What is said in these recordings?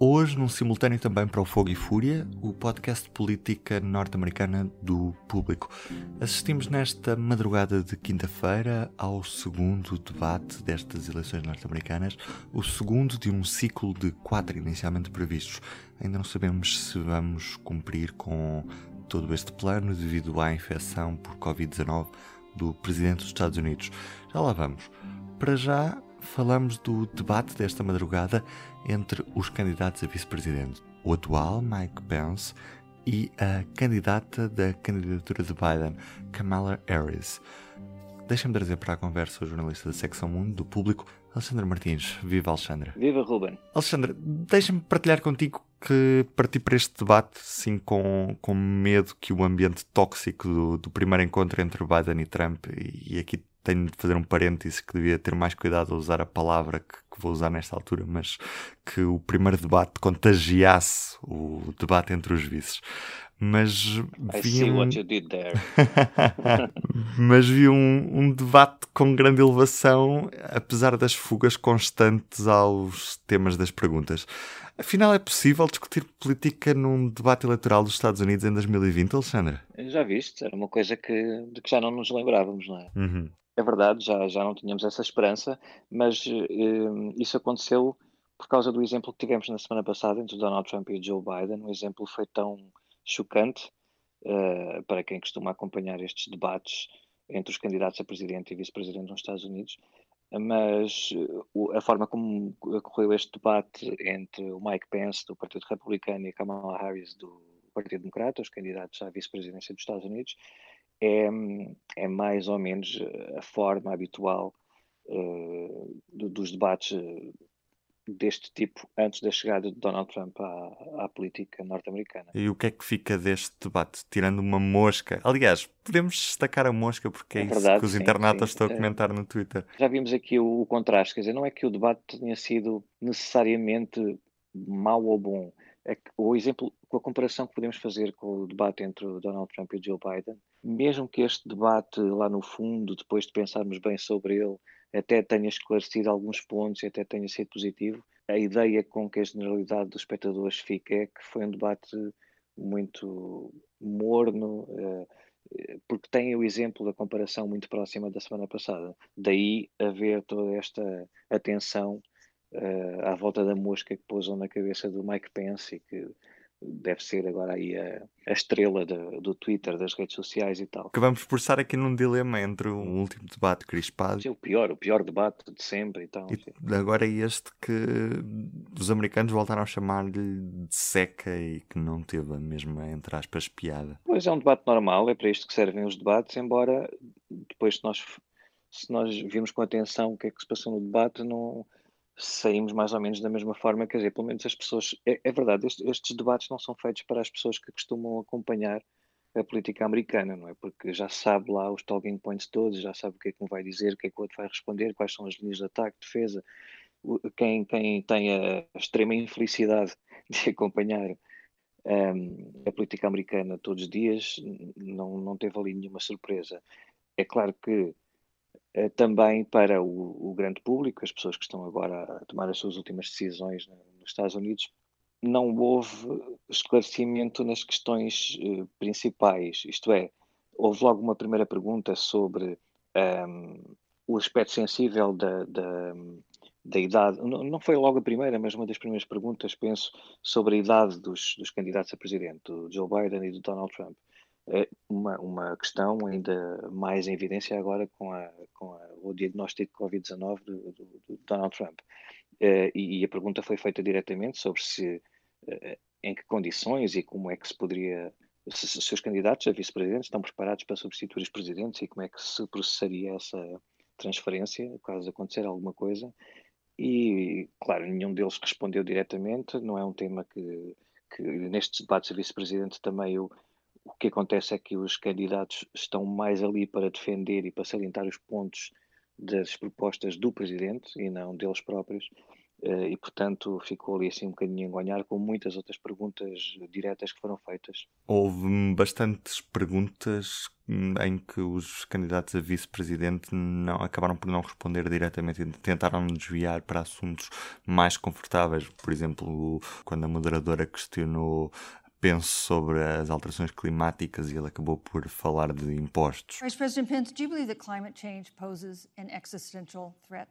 Hoje, num simultâneo também para o Fogo e Fúria, o podcast de política norte-americana do público. Assistimos nesta madrugada de quinta-feira ao segundo debate destas eleições norte-americanas, o segundo de um ciclo de quatro inicialmente previstos. Ainda não sabemos se vamos cumprir com todo este plano devido à infecção por Covid-19 do presidente dos Estados Unidos. Já lá vamos. Para já, falamos do debate desta madrugada entre os candidatos a vice-presidente, o atual Mike Pence e a candidata da candidatura de Biden, Kamala Harris. Deixa-me trazer para a conversa o jornalista da secção Mundo do Público, Alexandre Martins. Viva, Alexandre. Viva, Ruben. Alexandre, deixa-me partilhar contigo que parti para este debate, sim, com, com medo que o ambiente tóxico do, do primeiro encontro entre Biden e Trump, e aqui tenho de fazer um parêntese que devia ter mais cuidado a usar a palavra que, que, vou usar nesta altura, mas que o primeiro debate contagiasse o debate entre os vices. Mas vi um... what you did there. mas vi um, um debate com grande elevação, apesar das fugas constantes aos temas das perguntas. Afinal, é possível discutir política num debate eleitoral dos Estados Unidos em 2020, Alexandre? Já viste, era uma coisa que, de que já não nos lembrávamos, não é? Uhum. É verdade, já, já não tínhamos essa esperança, mas uh, isso aconteceu por causa do exemplo que tivemos na semana passada entre Donald Trump e Joe Biden. O exemplo foi tão chocante uh, para quem costuma acompanhar estes debates entre os candidatos a presidente e vice-presidente nos Estados Unidos, mas a forma como ocorreu este debate entre o Mike Pence, do Partido Republicano, e Kamala Harris, do Partido Democrata, os candidatos à vice-presidência dos Estados Unidos, é, é mais ou menos a forma habitual uh, do, dos debates eh, deste tipo antes da chegada de Donald Trump à, à política norte-americana. E o que é que fica deste debate? Tirando uma mosca. Aliás, podemos destacar a mosca porque é, é isso verdade, que os sim, internautas sim. estão a comentar no Twitter. Já vimos aqui o, o, contraste, quer dizer, não é que o debate tenha sido necessariamente mau ou bom. É que, o exemplo, com a comparação que podemos fazer com o debate entre o Donald Trump e o Joe Biden, mesmo que este debate lá no fundo, depois de pensarmos bem sobre ele, até tenha esclarecido alguns pontos e até tenha sido positivo, a ideia com que a generalidade dos espectadores fica é que foi um debate muito morno, eh, porque tem o exemplo da comparação muito próxima da semana passada. Daí haver toda esta atenção eh, à volta da mosca que pousam na cabeça do Mike Pence e que deve ser agora aí a, a estrela de, do Twitter, das redes sociais e tal. Acabamos por estar aqui num dilema entre o último debate crispado. Sim, o pior, o pior debate de sempre e tal. E agora é este que os americanos voltaram a chamar-lhe de seca e que não teve a mesma, entre aspas, piada. Pois é um debate normal, é para isto que servem os debates, embora depois se nós, se nós vimos com atenção o que é que se passou no debate, não saímos mais ou menos da mesma forma, quer dizer, pelo menos as pessoas. É, é verdade, estes, estes, debates não são feitos para as pessoas que costumam acompanhar a política americana, não é? Porque já sabe lá os talking points todos, já sabe o que é que um vai dizer, o que é que o outro vai responder, quais são as linhas de ataque, defesa. Quem, quem tem a extrema infelicidade de acompanhar um, a política americana todos os dias não, não teve ali nenhuma surpresa. É claro que também para o, o, grande público, as pessoas que estão agora a tomar as suas últimas decisões nos Estados Unidos, não houve esclarecimento nas questões uh, principais. Isto é, houve logo uma primeira pergunta sobre um, ehm, o aspecto sensível da, da, da idade. Não, não, foi logo a primeira, mas uma das primeiras perguntas, penso, sobre a idade dos, dos candidatos a presidente, do Joe Biden e do Donald Trump. É uma, uma questão ainda mais em evidência agora com, a, com a, o diagnóstico de Covid-19 do, do, do, Donald Trump. Uh, e, e, a pergunta foi feita diretamente sobre se, uh, em que condições e como é que se poderia, se, se os candidatos a vice-presidente estão preparados para substituir os presidentes e como é que se processaria essa transferência, caso acontecer alguma coisa. E, claro, nenhum deles respondeu diretamente, não é um tema que, que nestes debates a vice-presidente também eu o que acontece é que os candidatos estão mais ali para defender e para salientar os pontos das propostas do presidente e não deles próprios. Eh, e, portanto, ficou ali assim um bocadinho a engonhar com muitas outras perguntas diretas que foram feitas. Houve bastantes perguntas em que os candidatos a vice-presidente não acabaram por não responder diretamente tentaram desviar para assuntos mais confortáveis. Por exemplo, quando a moderadora questionou penso sobre as alterações climáticas e ele acabou por falar de impostos. Vice President Pence, do you believe that climate change poses an existential threat?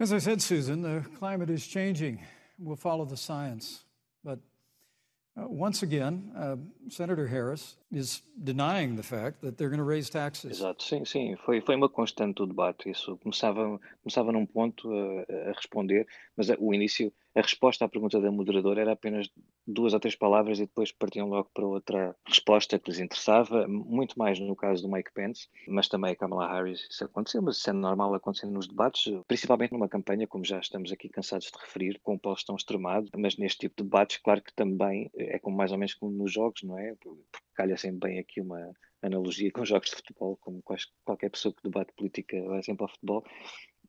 As I said, Susan, the climate is changing. We'll follow the science. But uh, once again, uh, Senator Harris is denying the fact that they're going to raise taxes. Exato, sim, sim. Foi, foi uma constante do debate. Isso começava, começava num ponto a, a responder, mas o início a resposta à pergunta da moderadora era apenas duas ou três palavras e depois partiam logo para outra resposta que lhes interessava, muito mais no caso do Mike Pence, mas também a Kamala Harris isso aconteceu, mas isso é normal acontecer nos debates, principalmente numa campanha, como já estamos aqui cansados de referir, com um polos tão extremado, mas neste tipo de debates, claro que também é como mais ou menos como nos jogos, não é? Porque calha sempre bem aqui uma analogia com jogos de futebol, como qualquer pessoa que debate política vai sempre ao futebol,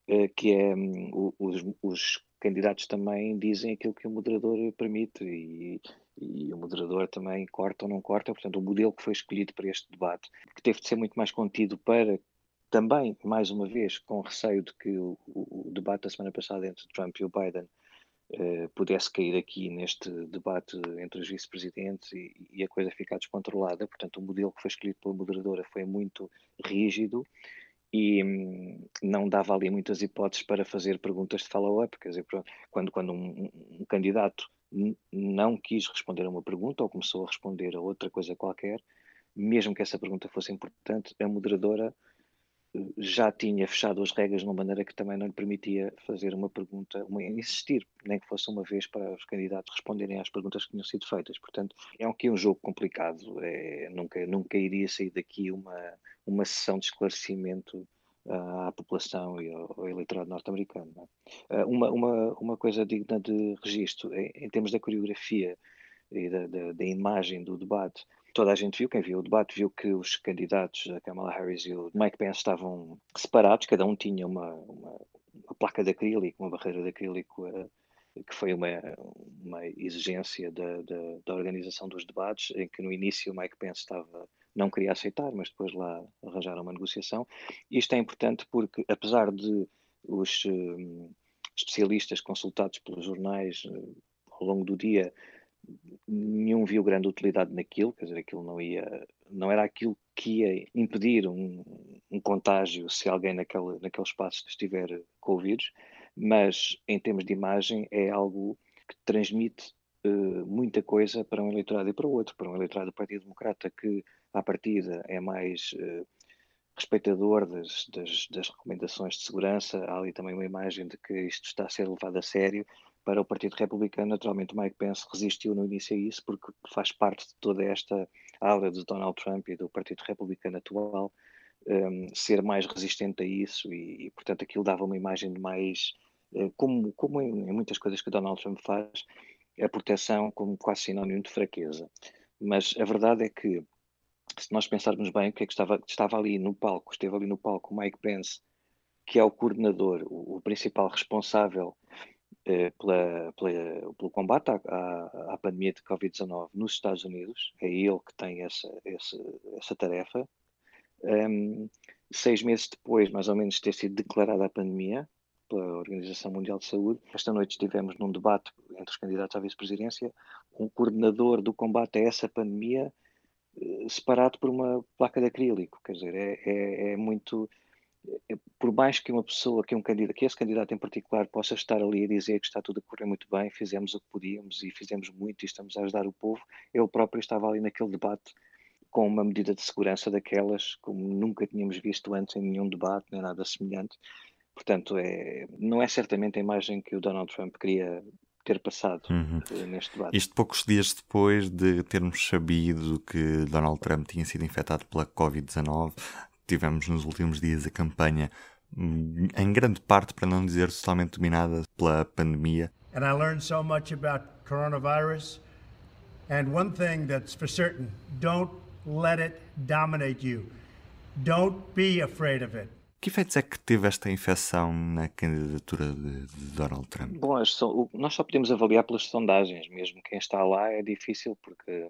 eh, que é hum, os, os candidatos também dizem aquilo que o moderador permite e, e, o moderador também corta ou não corta. Portanto, o modelo que foi escolhido para este debate, que teve de ser muito mais contido para também, mais uma vez, com receio de que o, o debate da semana passada entre Trump e o Biden eh, pudesse cair aqui neste debate entre os vice-presidentes e, e, a coisa ficar descontrolada. Portanto, o modelo que foi escolhido pela moderadora foi muito rígido e hum, não dava ali muitas hipóteses para fazer perguntas de follow-up, quer dizer, quando, quando um, um, candidato não quis responder a uma pergunta ou começou a responder a outra coisa qualquer, mesmo que essa pergunta fosse importante, a moderadora eh, já tinha fechado as regras de uma maneira que também não lhe permitia fazer uma pergunta, uma, insistir, nem que fosse uma vez para os candidatos responderem às perguntas que tinham sido feitas. Portanto, é aqui um jogo complicado, é, nunca, nunca iria sair daqui uma, uma sessão de esclarecimento uh, à população e ao, ao eleitorado norte-americano. É? Uh, uma, uma, uma coisa digna de registro, em, em termos da coreografia e da, da, da, imagem do debate, toda a gente viu, quem viu o debate, viu que os candidatos, a Kamala Harris e o Mike Pence, estavam separados, cada um tinha uma, uma, uma placa de acrílico, uma barreira de acrílico. Uh, que foi uma, uma exigência da, da, da, organização dos debates, em que no início o Mike Pence estava não queria aceitar, mas depois lá arranjaram uma negociação. Isto é importante porque, apesar de os uh, especialistas consultados pelos jornais uh, ao longo do dia, nenhum viu grande utilidade naquilo, quer dizer, aquilo não ia, não era aquilo que ia impedir um, um contágio se alguém naquele, naquele espaço estiver com o vírus, mas em termos de imagem é algo que transmite uh, muita coisa para um eleitorado e para o outro, para um eleitorado do Partido Democrata que à partida é mais uh, respeitador das, das, das, recomendações de segurança, há ali também uma imagem de que isto está a ser levado a sério. Para o Partido Republicano, naturalmente, Mike Pence resistiu no início a isso, porque faz parte de toda esta ala de Donald Trump e do Partido Republicano atual um, ehm, ser mais resistente a isso, e, e, portanto, aquilo dava uma imagem de mais. Uh, como, como em, em muitas coisas que Donald Trump faz, a proteção como quase sinónimo de fraqueza. Mas a verdade é que se nós pensarmos bem, o que é que estava, estava ali no palco, esteve ali no palco o Mike Pence, que é o coordenador, o, o principal responsável eh, pela, pela, pelo combate à, à, à pandemia de Covid-19 nos Estados Unidos, é ele que tem essa, essa, essa tarefa. Um, seis meses depois, mais ou menos, de ter sido declarada a pandemia pela Organização Mundial de Saúde, esta noite estivemos num debate entre os candidatos à vice-presidência, com o coordenador do combate a essa pandemia separado por uma placa de acrílico. Quer dizer, é, é, é muito. É, por mais que uma pessoa, que um candidato, que esse candidato em particular possa estar ali a dizer que está tudo a correr muito bem, fizemos o que podíamos e fizemos muito e estamos a ajudar o povo, ele próprio estava ali naquele debate com uma medida de segurança daquelas como nunca tínhamos visto antes em nenhum debate, nem nada semelhante. Portanto, é, não é certamente a imagem que o Donald Trump queria ter passado uhum. Eh, neste debate. Isto poucos dias depois de termos sabido que Donald Trump tinha sido infectado pela Covid-19, tivemos nos últimos dias a campanha hum, em grande parte, para não dizer totalmente dominada pela pandemia. And I learned so much about coronavirus. And one thing that's for certain, don't let it dominate you. Don't be afraid of it. Que efeitos é que teve esta infecção na candidatura de, de Donald Trump? Bom, nós só podemos avaliar pelas sondagens, mesmo quem está lá é difícil porque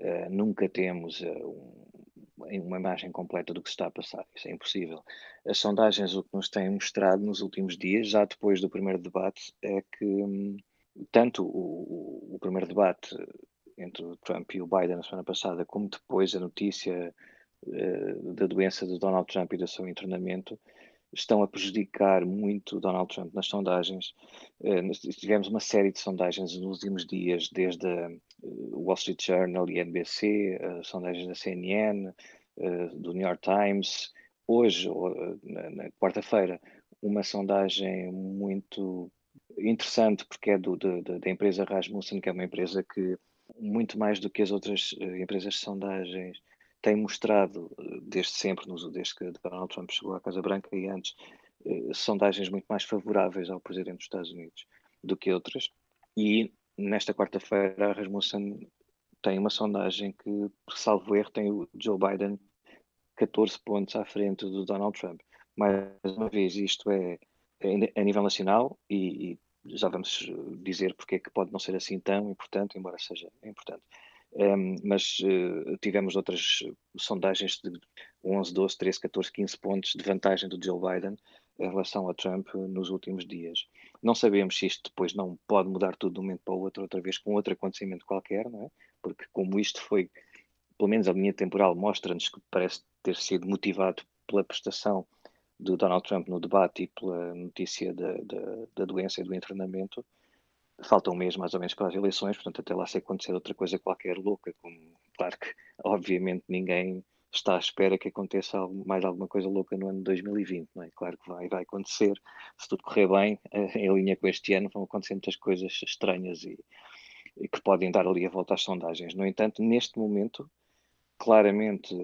uh, nunca temos uh, um, uma imagem completa do que se está a passar, isso é impossível. As sondagens o que nos têm mostrado nos últimos dias, já depois do primeiro debate, é que um, tanto o, o, o primeiro debate entre o Trump e o Biden na semana passada, como depois a notícia da doença de Donald Trump e do seu internamento, estão a prejudicar muito Donald Trump nas sondagens. Uh, tivemos uma série de sondagens nos últimos dias, desde o Wall Street Journal e NBC, sondagens da CNN, do New York Times. Hoje, na, quarta-feira, uma sondagem muito interessante, porque é do, da empresa Rasmussen, que é uma empresa que muito mais do que as outras empresas de sondagens, tem mostrado uh, desde sempre, desde que Donald Trump chegou à Casa Branca e antes, uh, sondagens muito mais favoráveis ao presidente dos Estados Unidos do que outras. E nesta quarta-feira, a Rasmussen tem uma sondagem que, salvo erro, tem o Joe Biden 14 pontos à frente do Donald Trump. Mais uma vez, isto é, é a nível nacional e, e já vamos dizer porque é que pode não ser assim tão importante, embora seja importante. Um, mas uh, tivemos outras sondagens de 11, 12, 13, 14, 15 pontos de vantagem do Joe Biden em relação a Trump nos últimos dias. Não sabemos se isto depois não pode mudar tudo de um momento para o outro, outra vez com outro acontecimento qualquer, não é? Porque como isto foi, pelo menos a linha temporal mostra-nos que parece ter sido motivado pela prestação do Donald Trump no debate e pela notícia da, da, da doença e do internamento, falta um mês mais ou menos para as eleições, portanto, até lá se acontecer outra coisa qualquer louca, como, claro que, obviamente, ninguém está à espera que aconteça mais alguma coisa louca no ano de 2020, não é? Claro que vai, vai acontecer, se tudo correr bem, em linha com este ano, vão acontecer muitas coisas estranhas e, e que podem dar ali a volta às sondagens. No entanto, neste momento, claramente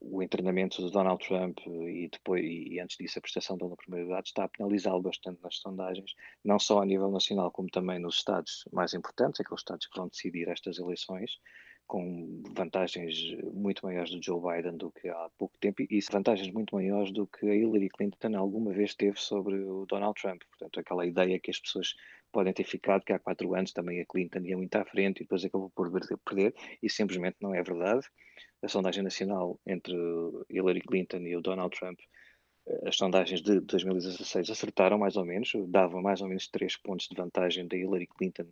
o internamento de Donald Trump e depois e antes disso a prestação dele na primeira idade está a penalizá-lo bastante nas sondagens, não só a nível nacional como também nos estados mais importantes, aqueles estados que vão decidir estas eleições, com vantagens muito maiores do Joe Biden do que há pouco tempo e vantagens muito maiores do que a Hillary Clinton alguma vez teve sobre o Donald Trump. Portanto, aquela ideia que as pessoas podem ter ficado que há quatro anos também a Clinton ia muito à frente e depois acabou por perder, e simplesmente não é verdade. A sondagem nacional entre Hillary Clinton e o Donald Trump, eh, as sondagens de 2016 acertaram mais ou menos, davam mais ou menos três pontos de vantagem da Hillary Clinton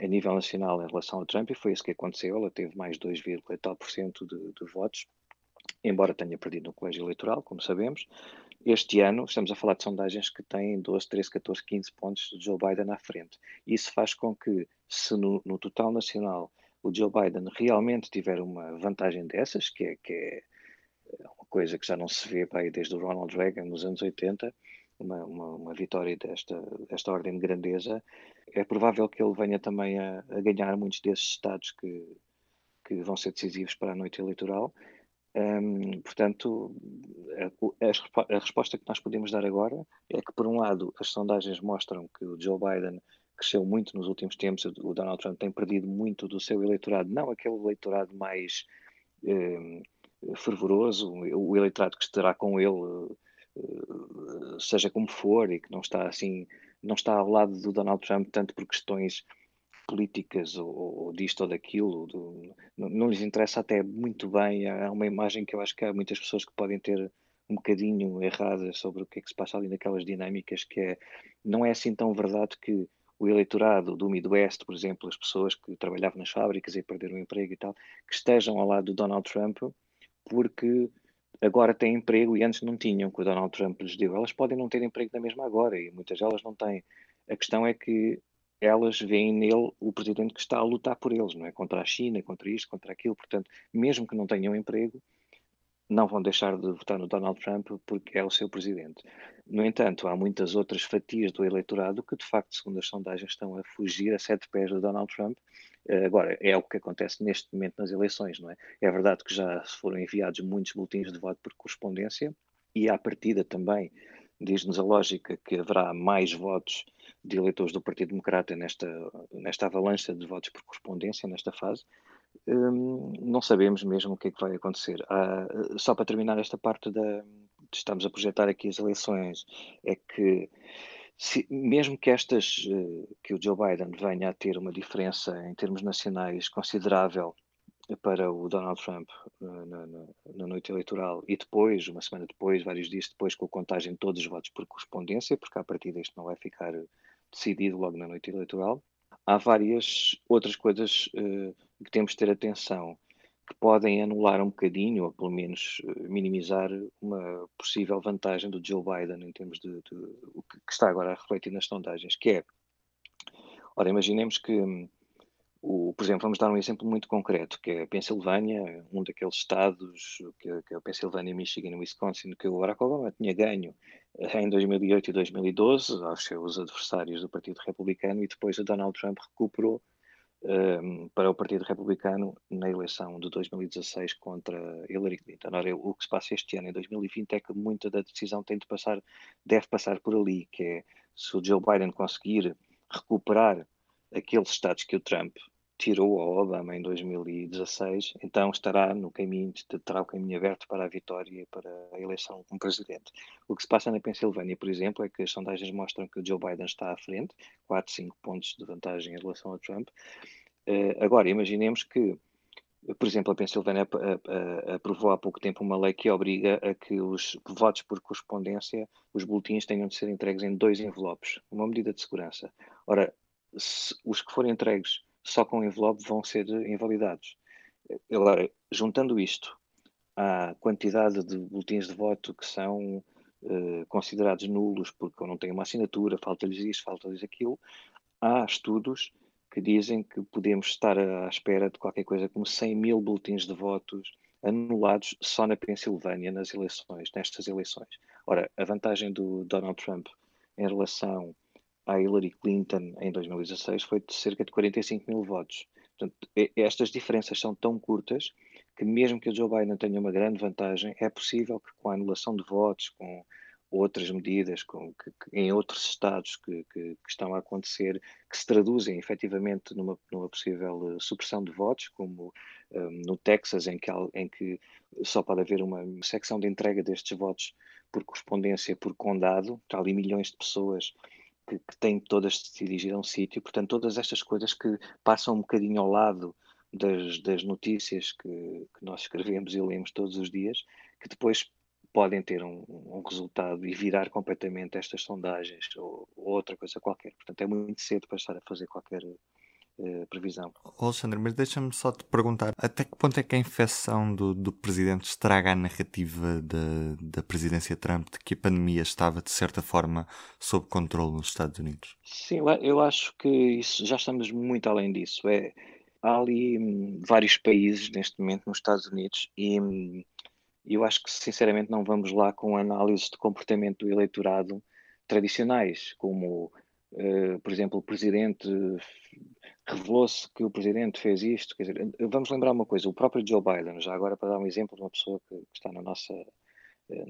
a nível nacional em relação ao Trump, e foi isso que aconteceu. Ela teve mais 2, tal por cento de, de votos, embora tenha perdido no colégio eleitoral, como sabemos. Este ano, estamos a falar de sondagens que têm 12, 13, 14, 15 pontos de Joe Biden à frente. Isso faz com que, se no, no total nacional o Joe Biden realmente tiver uma vantagem dessas, que é, que é uma coisa que já não se vê desde o Ronald Reagan nos anos 80, uma, uma, uma, vitória desta, desta ordem de grandeza, é provável que ele venha também a, a ganhar muitos desses estados que, que vão ser decisivos para a noite eleitoral. Um, portanto, a, a, resposta que nós podemos dar agora é que, por um lado, as sondagens mostram que o Joe Biden cresceu muito nos últimos tempos, o Donald Trump tem perdido muito do seu eleitorado, não aquele eleitorado mais um, fervoroso, o eleitorado que estará com ele eh, seja como for, e que não está assim, não está ao lado do Donald Trump tanto por questões políticas ou, ou disto ou daquilo, do, não, não, lhes interessa até muito bem. Há uma imagem que eu acho que há muitas pessoas que podem ter um bocadinho errada sobre o que é que se passa ali naquelas dinâmicas, que é, não é assim tão verdade que o eleitorado do Midwest, por exemplo, as pessoas que trabalhavam nas fábricas e perderam o emprego e tal, que estejam ao lado do Donald Trump porque agora têm emprego e antes não tinham, que o Donald Trump lhes deu. Elas podem não ter emprego na mesma agora e muitas delas não têm. A questão é que elas veem nele o presidente que está a lutar por eles, não é? Contra a China, contra isto, contra aquilo. Portanto, mesmo que não tenham emprego, não vão deixar de votar no Donald Trump porque é o seu presidente. No entanto, há muitas outras fatias do eleitorado que, de facto, segundo as sondagens, estão a fugir a sete pés do Donald Trump. Eh, agora, é o que acontece neste momento nas eleições, não é? É verdade que já foram enviados muitos boletins de voto por correspondência e, à partida também, diz-nos a lógica que haverá mais votos de eleitores do Partido Democrata nesta, nesta avalanche de votos por correspondência, nesta fase, hum, não sabemos mesmo o que é que vai acontecer. Ah, só para terminar esta parte da. Estamos a projetar aqui as eleições, é que se, mesmo que estas, eh, que o Joe Biden venha a ter uma diferença em termos nacionais considerável para o Donald Trump eh, na, na, na, noite eleitoral e depois, uma semana depois, vários dias depois, com a contagem de todos os votos por correspondência, porque a partir disto não vai ficar decidido logo na noite eleitoral. Há várias outras coisas uh, que temos de ter atenção que podem anular um bocadinho, ou pelo menos uh, minimizar uma possível vantagem do Joe Biden em termos de, de o que, que, está agora a refletir nas sondagens, que é, ora, imaginemos que hum, o, por exemplo, vamos dar um exemplo muito concreto, que é a Pensilvânia, um daqueles estados, que, que é a Pensilvânia, Michigan e Wisconsin, que o Barack Obama tinha ganho eh, em 2008 e 2012 aos seus adversários do Partido Republicano e depois o Donald Trump recuperou um, ehm, para o Partido Republicano na eleição de 2016 contra Hillary Clinton. Ora, o que se passa este ano, em 2020, é que muita da decisão tem de passar, deve passar por ali, que é se o Joe Biden conseguir recuperar aqueles estados que o Trump tirou ao Obama em 2016, então estará no caminho, terá o caminho aberto para a vitória e para a eleição como presidente. O que se passa na Pensilvânia, por exemplo, é que as sondagens mostram que o Joe Biden está à frente, 4, 5 pontos de vantagem em relação a Trump. Uh, agora, imaginemos que, por exemplo, a Pensilvânia aprovou há pouco tempo uma lei que obriga a que os votos por correspondência, os boletins tenham de ser entregues em dois envelopes, uma medida de segurança. Ora, os que forem entregues só com envelope vão ser invalidados. Agora, juntando isto à quantidade de boletins de voto que são uh, considerados nulos porque não têm uma assinatura, falta-lhes isto, falta-lhes aquilo, há estudos que dizem que podemos estar à espera de qualquer coisa como 100 mil boletins de votos anulados só na Pensilvânia nas eleições, nestas eleições. Ora, a vantagem do Donald Trump em relação à Hillary Clinton em 2016 foi de cerca de 45 mil votos. Portanto, estas diferenças são tão curtas que mesmo que o Joe Biden tenha uma grande vantagem, é possível que com a anulação de votos, com outras medidas com, que, que, em outros estados que, que, estão a acontecer, que se traduzem efetivamente numa, numa possível uh, supressão de votos, como um, no Texas, em que, em que só pode haver uma secção de entrega destes votos por correspondência por condado, há ali milhões de pessoas que, que têm todas de se dirigir a um sítio. Portanto, todas estas coisas que passam um bocadinho ao lado das, das notícias que, que, nós escrevemos e lemos todos os dias, que depois podem ter um, um resultado e virar completamente estas sondagens ou, ou, outra coisa qualquer. Portanto, é muito cedo para estar a fazer qualquer eh, previsão. Alexandre, mas deixa-me só te perguntar até que ponto é que a infecção do, do presidente estraga a narrativa da, da presidência Trump de que a pandemia estava de certa forma sob controle nos Estados Unidos? Sim, eu acho que isso, já estamos muito além disso. É, há ali hum, vários países neste momento nos Estados Unidos e hum, eu acho que sinceramente não vamos lá com análises de comportamento do eleitorado tradicionais, como Uh, por exemplo, o presidente revelou-se que o presidente fez isto. Quer dizer, vamos lembrar uma coisa: o próprio Joe Biden, já agora para dar um exemplo de uma pessoa que, que está na nossa, eh,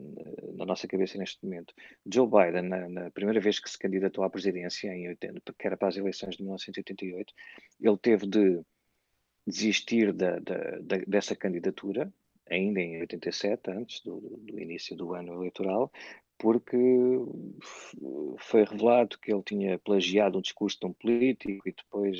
na nossa cabeça neste momento, Joe Biden, na, na, primeira vez que se candidatou à presidência, em 80, que era para as eleições de 1988, ele teve de desistir da, da, da, dessa candidatura, ainda em 87, antes do, do início do ano eleitoral, porque foi revelado que ele tinha plagiado um discurso de um político e depois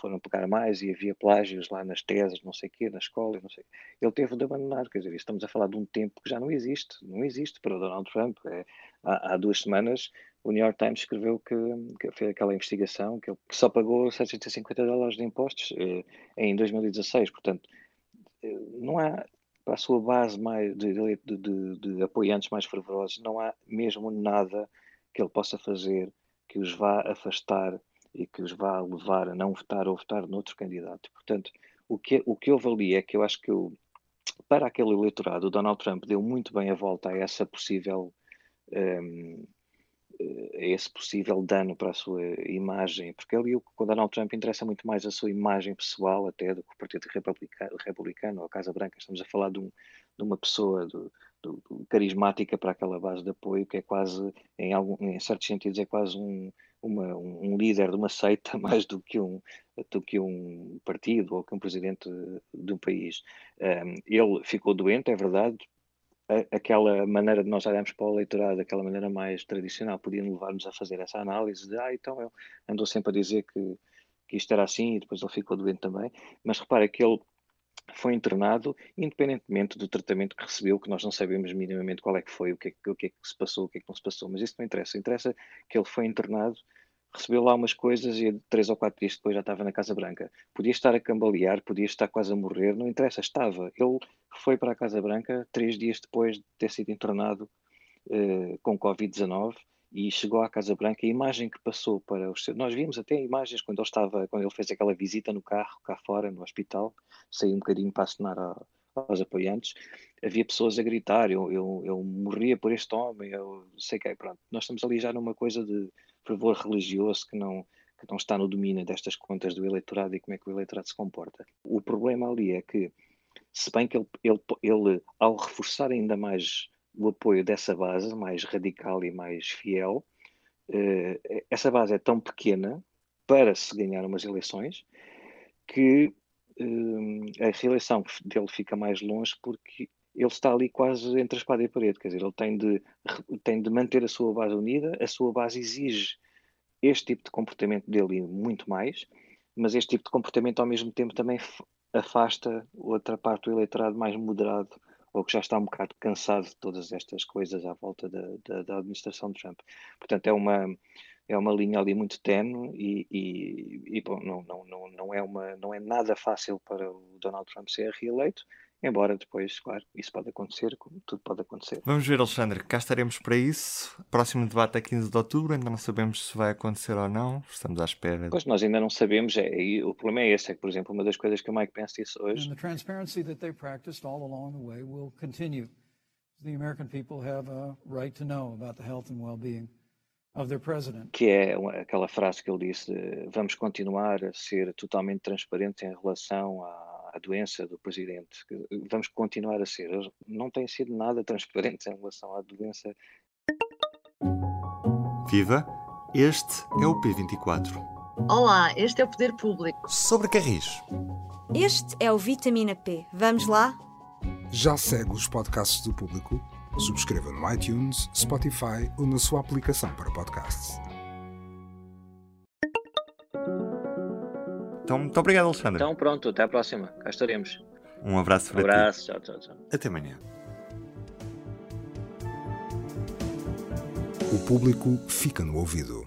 foram pegar mais e havia plágios lá nas teses, não sei o quê, na escola, não sei. Ele teve de abandonar, quer dizer, estamos a falar de um tempo que já não existe, não existe para Donald Trump. É, há, há, duas semanas o New York Times escreveu que, que fez aquela investigação que ele só pagou 750 dólares de impostos eh, em 2016, portanto eh, não há para a sua base mais de, de, de, de, apoiantes mais fervorosos, não há mesmo nada que ele possa fazer que os vá afastar e que os vá levar a não votar ou votar noutro candidato. Portanto, o que, o que houve ali é que eu acho que eu, para aquele eleitorado, o Donald Trump deu muito bem a volta a essa possível um, esse possível dano para a sua imagem, porque ali o Donald Trump interessa muito mais a sua imagem pessoal até do que o Partido Republicano, Republicano ou a Casa Branca. Estamos a falar de, um, de uma pessoa do, do, carismática para aquela base de apoio que é quase, em, algum, em certos sentidos, é quase um, uma, um líder de uma seita mais do que um, do que um partido ou que um presidente de um país. Um, ele ficou doente, é verdade. Aquela maneira de nós olharmos para o eleitorado, aquela maneira mais tradicional, podia levar-nos a fazer essa análise de, ah, então ele andou sempre a dizer que, que isto era assim e depois ele ficou doente também. Mas repara que ele foi internado, independentemente do tratamento que recebeu, que nós não sabemos minimamente qual é que foi, o que é o que, é que se passou, o que é que não se passou, mas isso não interessa. Interessa que ele foi internado, recebeu lá umas coisas e três ou quatro dias depois já estava na Casa Branca. Podia estar a cambalear, podia estar quase a morrer, não interessa, estava. Ele foi para a Casa Branca três dias depois de ter sido internado uh, com Covid-19 e chegou à Casa Branca, a imagem que passou para os. Nós vimos até imagens quando ele estava, quando ele fez aquela visita no carro, cá fora, no hospital, saiu um bocadinho para assinar a, aos apoiantes, havia pessoas a gritar, eu, eu, eu morria por este homem, eu sei que é, pronto. Nós estamos ali já numa coisa de fervor religioso que não, que não está no domínio destas contas do eleitorado e como é que o eleitorado se comporta. O problema ali é que, se bem que ele, ele, ele ao reforçar ainda mais o apoio dessa base mais radical e mais fiel. Uh, essa base é tão pequena para se ganhar umas eleições que a reeleição dele fica mais longe porque ele está ali quase entre a espada e a parede, quer dizer, ele tem de, tem de manter a sua base unida, a sua base exige este tipo de comportamento dele muito mais, mas este tipo de comportamento ao mesmo tempo também afasta outra parte do eleitorado mais moderado ou que já está um bocado cansado de todas estas coisas à volta da, da, da administração de Trump. Portanto, é uma, é uma linha ali muito tenue e, e, e bom, não, não, não, não, é uma, não é nada fácil para o Donald Trump ser reeleito, Embora depois, claro, isso pode acontecer, como tudo pode acontecer. Vamos ver, Alexandre, cá estaremos para isso. Próximo debate é 15 de outubro, ainda não sabemos se vai acontecer ou não, estamos à espera. Pois nós ainda não sabemos, é, e o problema é esse, é que, por exemplo, uma das coisas que o Mike Pence disse hoje. And the transparency that they practiced all along the way will continue. The American people have a right to know about the health and well-being of their president. Que é aquela frase que ele disse: vamos continuar a ser totalmente transparentes em relação a a doença do presidente. Vamos continuar a ser. Não têm sido nada transparentes em relação à doença. Viva! Este é o P24. Olá, este é o Poder Público. Sobre Carris. Este é o Vitamina P. Vamos lá? Já segue os podcasts do Público? Subscreva no iTunes, Spotify ou na sua aplicação para podcasts. Então, muito obrigado, Alexandre. Então, pronto, até à próxima. Cá estaremos. Um abraço para um abraço, ti. tchau, tchau, tchau. Até amanhã. O público fica no ouvido.